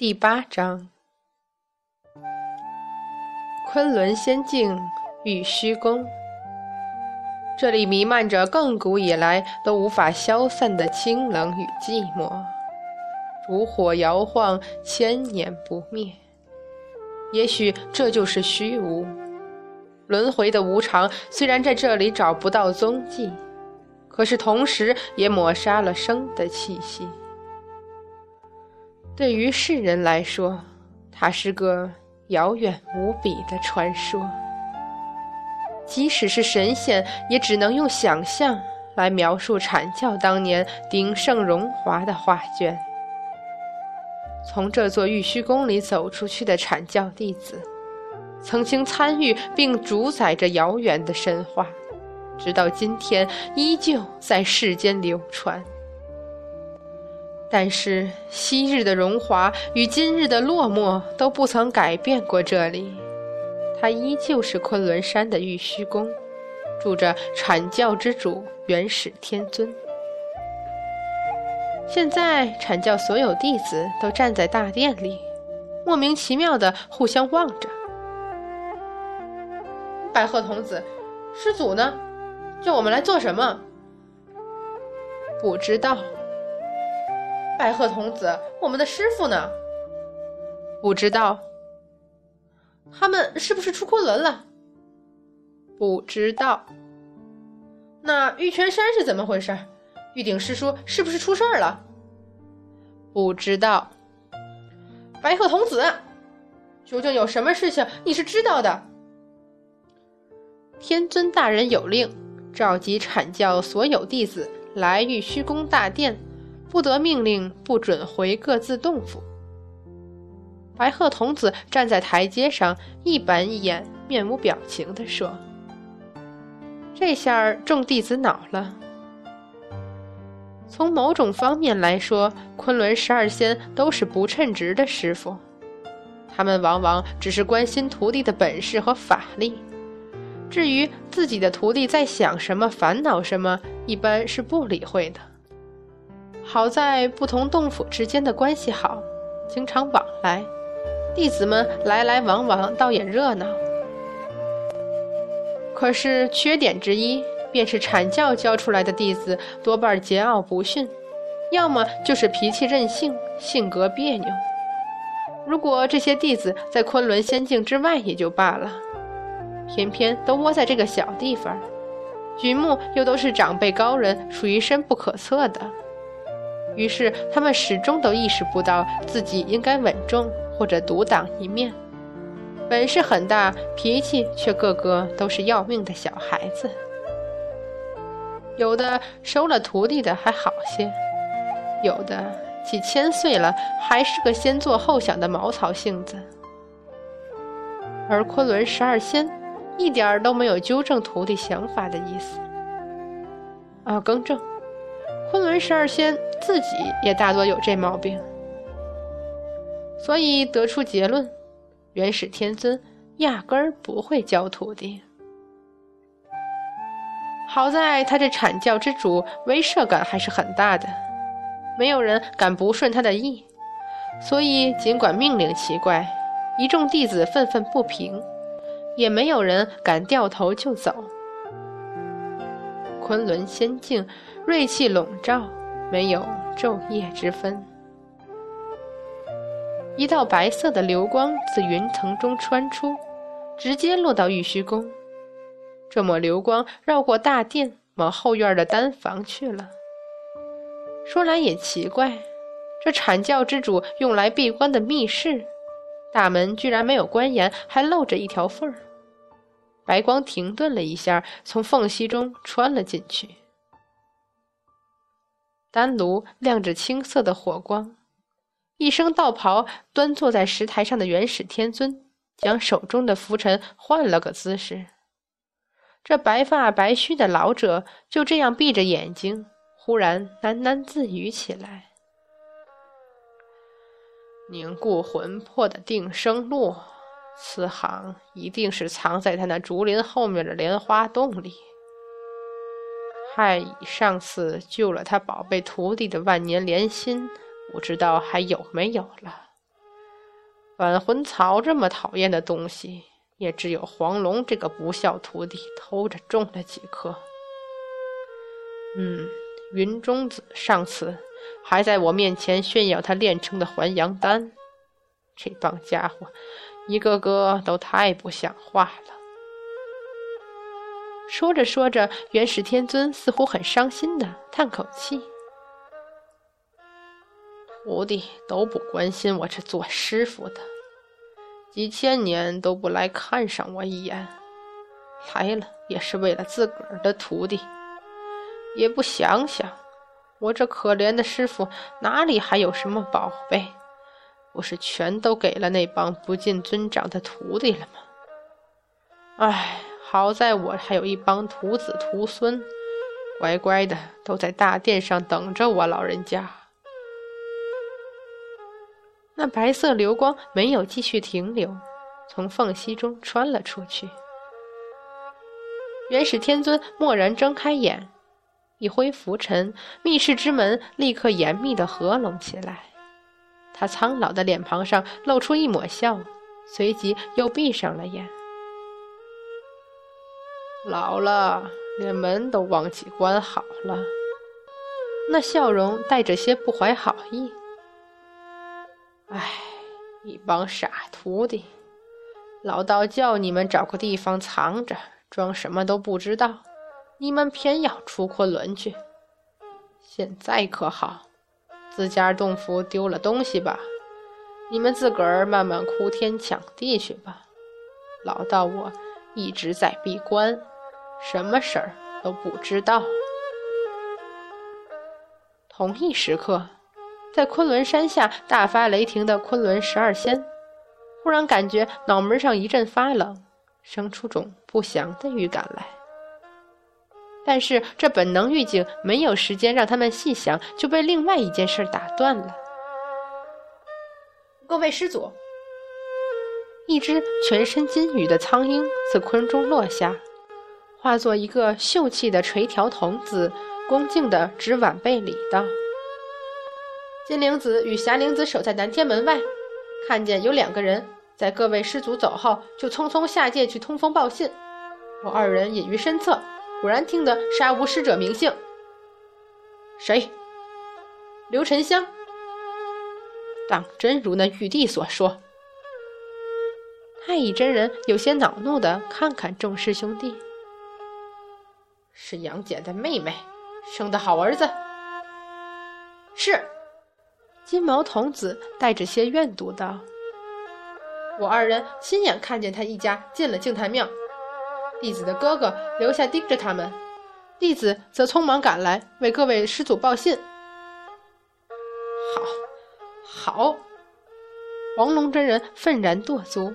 第八章，昆仑仙境玉虚宫。这里弥漫着亘古以来都无法消散的清冷与寂寞，烛火摇晃，千年不灭。也许这就是虚无，轮回的无常。虽然在这里找不到踪迹，可是同时也抹杀了生的气息。对于世人来说，它是个遥远无比的传说。即使是神仙，也只能用想象来描述阐教当年鼎盛荣华的画卷。从这座玉虚宫里走出去的阐教弟子，曾经参与并主宰着遥远的神话，直到今天依旧在世间流传。但是，昔日的荣华与今日的落寞都不曾改变过这里。它依旧是昆仑山的玉虚宫，住着阐教之主元始天尊。现在，阐教所有弟子都站在大殿里，莫名其妙的互相望着。白鹤童子，师祖呢？叫我们来做什么？不知道。白鹤童子，我们的师傅呢？不知道。他们是不是出昆仑了？不知道。那玉泉山是怎么回事？玉鼎师叔是不是出事儿了？不知道。白鹤童子，究竟有什么事情你是知道的？天尊大人有令，召集阐教所有弟子来玉虚宫大殿。不得命令，不准回各自洞府。白鹤童子站在台阶上，一板一眼，面无表情地说：“这下众弟子恼了。从某种方面来说，昆仑十二仙都是不称职的师傅，他们往往只是关心徒弟的本事和法力，至于自己的徒弟在想什么、烦恼什么，一般是不理会的。”好在不同洞府之间的关系好，经常往来，弟子们来来往往，倒也热闹。可是缺点之一，便是阐教教出来的弟子多半桀骜不驯，要么就是脾气任性，性格别扭。如果这些弟子在昆仑仙境之外也就罢了，偏偏都窝在这个小地方，举目又都是长辈高人，属于深不可测的。于是，他们始终都意识不到自己应该稳重或者独当一面，本事很大，脾气却个个都是要命的小孩子。有的收了徒弟的还好些，有的几千岁了还是个先做后想的毛糙性子。而昆仑十二仙一点儿都没有纠正徒弟想法的意思。啊，更正。昆仑十二仙自己也大多有这毛病，所以得出结论：元始天尊压根儿不会教徒弟。好在他这阐教之主威慑感还是很大的，没有人敢不顺他的意，所以尽管命令奇怪，一众弟子愤愤不平，也没有人敢掉头就走。昆仑仙境。锐气笼罩，没有昼夜之分。一道白色的流光自云层中穿出，直接落到玉虚宫。这抹流光绕过大殿，往后院的丹房去了。说来也奇怪，这阐教之主用来闭关的密室，大门居然没有关严，还露着一条缝儿。白光停顿了一下，从缝隙中穿了进去。丹炉亮着青色的火光，一身道袍端坐在石台上的元始天尊，将手中的拂尘换了个姿势。这白发白须的老者就这样闭着眼睛，忽然喃喃自语起来：“凝固魂魄的定生路，此行一定是藏在他那竹林后面的莲花洞里。”太乙上次救了他宝贝徒弟的万年莲心，不知道还有没有了。返魂草这么讨厌的东西，也只有黄龙这个不孝徒弟偷着种了几颗。嗯，云中子上次还在我面前炫耀他炼成的还阳丹，这帮家伙一个个都太不像话了。说着说着，元始天尊似乎很伤心的叹口气。徒弟都不关心我这做师傅的，几千年都不来看上我一眼，来了也是为了自个儿的徒弟，也不想想我这可怜的师傅哪里还有什么宝贝，不是全都给了那帮不敬尊长的徒弟了吗？唉，好在我还有一帮徒子徒孙，乖乖的都在大殿上等着我老人家。那白色流光没有继续停留，从缝隙中穿了出去。元始天尊蓦然睁开眼，一挥拂尘，密室之门立刻严密的合拢起来。他苍老的脸庞上露出一抹笑，随即又闭上了眼。老了，连门都忘记关好了。那笑容带着些不怀好意。唉，一帮傻徒弟，老道叫你们找个地方藏着，装什么都不知道，你们偏要出昆仑去。现在可好，自家洞府丢了东西吧，你们自个儿慢慢哭天抢地去吧。老道我一直在闭关，什么事儿都不知道。同一时刻。在昆仑山下大发雷霆的昆仑十二仙，忽然感觉脑门上一阵发冷，生出种不祥的预感来。但是这本能预警没有时间让他们细想，就被另外一件事打断了。各位师祖，一只全身金羽的苍鹰自空中落下，化作一个秀气的垂髫童子，恭敬地指晚辈礼道。金灵子与霞灵子守在南天门外，看见有两个人在各位师祖走后，就匆匆下界去通风报信。我二人隐于身侧，果然听得杀无师者名姓。谁？刘沉香。当真如那玉帝所说？太乙真人有些恼怒的看看众师兄弟，是杨戬的妹妹，生的好儿子。是。金毛童子带着些怨毒道：“我二人亲眼看见他一家进了净坛庙，弟子的哥哥留下盯着他们，弟子则匆忙赶来为各位师祖报信。”好，好！黄龙真人愤然跺足：“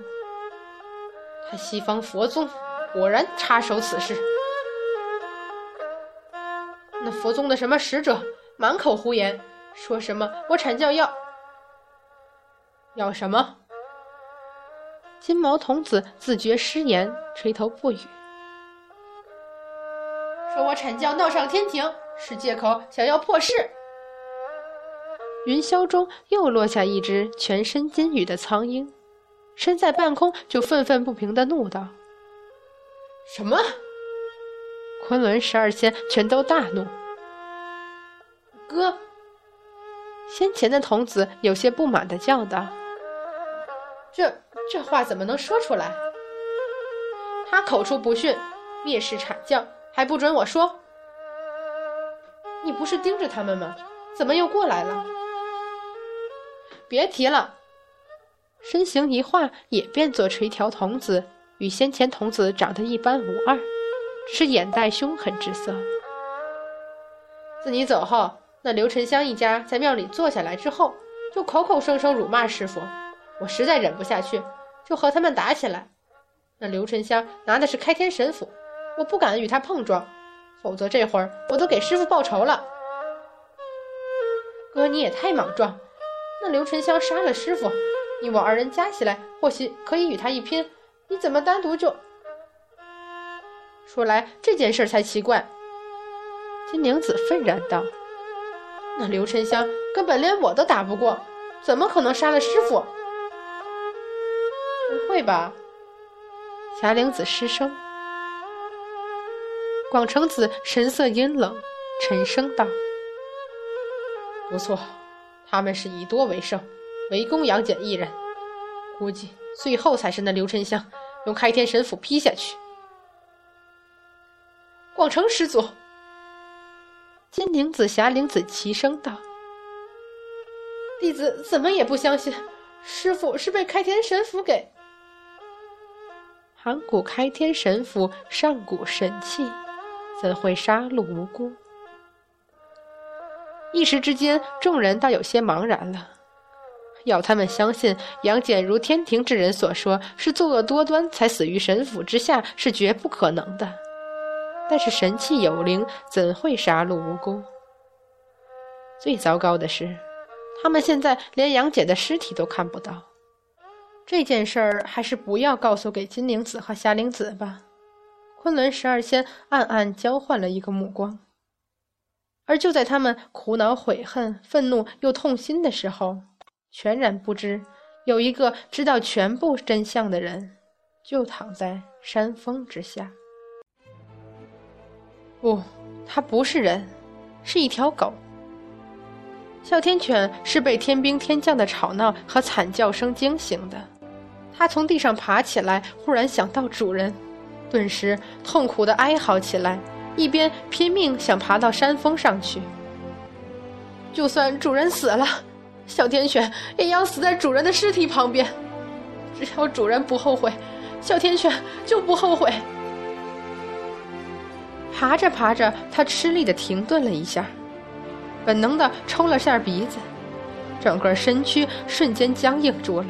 他西方佛宗果然插手此事，那佛宗的什么使者满口胡言。”说什么？我阐教要要什么？金毛童子自觉失言，垂头不语。说我阐教闹上天庭，是借口想要破事。云霄中又落下一只全身金羽的苍鹰，身在半空就愤愤不平的怒道：“什么？”昆仑十二仙全都大怒。哥。先前的童子有些不满的叫道：“这这话怎么能说出来？他口出不逊，蔑视阐教，还不准我说。你不是盯着他们吗？怎么又过来了？别提了。”身形一化，也变作垂髫童子，与先前童子长得一般无二，是眼带凶狠之色。自你走后。那刘沉香一家在庙里坐下来之后，就口口声声辱骂师傅，我实在忍不下去，就和他们打起来。那刘沉香拿的是开天神斧，我不敢与他碰撞，否则这会儿我都给师傅报仇了。哥，你也太莽撞！那刘沉香杀了师傅，你我二人加起来或许可以与他一拼，你怎么单独就……说来这件事才奇怪。金灵子愤然道。那刘沉香根本连我都打不过，怎么可能杀了师傅？不会吧？霞灵子失声。广成子神色阴冷，沉声道：“不错，他们是以多为胜，围攻杨戬一人。估计最后才是那刘沉香用开天神斧劈下去。”广成师祖，金灵子、霞灵子齐声道：“弟子怎么也不相信，师傅是被开天神斧给……盘古开天神斧，上古神器。”怎会杀戮无辜？一时之间，众人倒有些茫然了。要他们相信杨戬如天庭之人所说，是作恶多端才死于神府之下，是绝不可能的。但是神器有灵，怎会杀戮无辜？最糟糕的是，他们现在连杨戬的尸体都看不到。这件事儿，还是不要告诉给金灵子和霞灵子吧。昆仑十二仙暗暗交换了一个目光，而就在他们苦恼、悔恨、愤怒又痛心的时候，全然不知有一个知道全部真相的人，就躺在山峰之下。不，它不是人，是一条狗。哮天犬是被天兵天将的吵闹和惨叫声惊醒的，它从地上爬起来，忽然想到主人。顿时痛苦的哀嚎起来，一边拼命想爬到山峰上去。就算主人死了，哮天犬也要死在主人的尸体旁边。只要主人不后悔，哮天犬就不后悔。爬着爬着，他吃力的停顿了一下，本能的抽了下鼻子，整个身躯瞬间僵硬住了。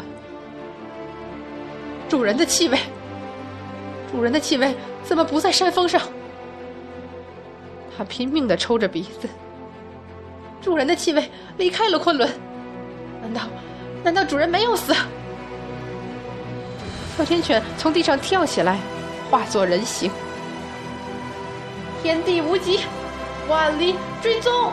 主人的气味。主人的气味怎么不在山峰上？他拼命的抽着鼻子。主人的气味离开了昆仑，难道难道主人没有死？哮天犬从地上跳起来，化作人形。天地无极，万里追踪。